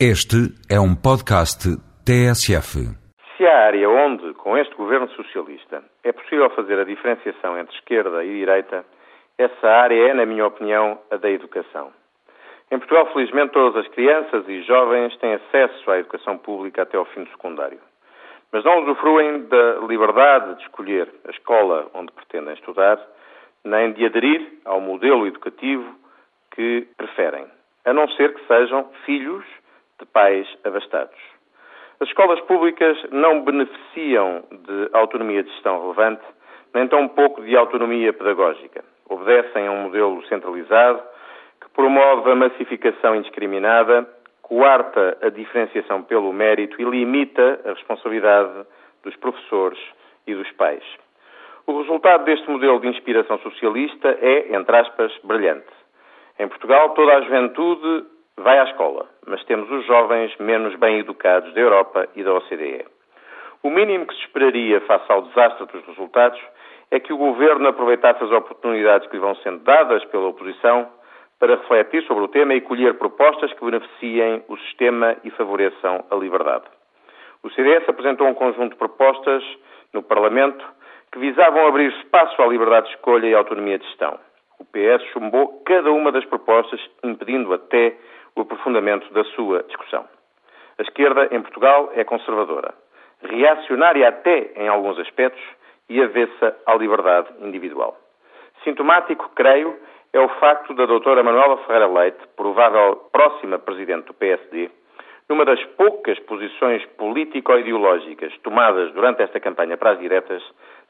Este é um podcast TSF. Se há área onde, com este governo socialista, é possível fazer a diferenciação entre esquerda e direita, essa área é, na minha opinião, a da educação. Em Portugal, felizmente, todas as crianças e jovens têm acesso à educação pública até ao fim do secundário. Mas não usufruem da liberdade de escolher a escola onde pretendem estudar, nem de aderir ao modelo educativo que preferem, a não ser que sejam filhos de pais abastados. As escolas públicas não beneficiam de autonomia de gestão relevante, nem tão pouco de autonomia pedagógica. Obedecem a um modelo centralizado que promove a massificação indiscriminada, coarta a diferenciação pelo mérito e limita a responsabilidade dos professores e dos pais. O resultado deste modelo de inspiração socialista é, entre aspas, brilhante. Em Portugal, toda a juventude vai à escola, mas temos os jovens menos bem educados da Europa e da OCDE. O mínimo que se esperaria face ao desastre dos resultados é que o governo aproveitasse as oportunidades que lhe vão sendo dadas pela oposição para refletir sobre o tema e colher propostas que beneficiem o sistema e favoreçam a liberdade. O CDS apresentou um conjunto de propostas no Parlamento que visavam abrir espaço à liberdade de escolha e autonomia de gestão. O PS chumbou cada uma das propostas, impedindo até o aprofundamento da sua discussão. A esquerda em Portugal é conservadora, reacionária até em alguns aspectos e avessa à liberdade individual. Sintomático, creio, é o facto da doutora Manuela Ferreira Leite, provável próxima presidente do PSD, numa das poucas posições político-ideológicas tomadas durante esta campanha para as diretas,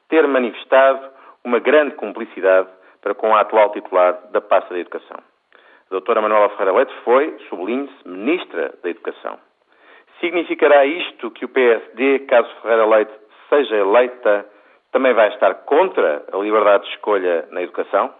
ter manifestado uma grande cumplicidade para com a atual titular da pasta da educação. A doutora Manuela Ferreira Leite foi, sublinhe-se, Ministra da Educação. Significará isto que o PSD, caso Ferreira Leite seja eleita, também vai estar contra a liberdade de escolha na educação?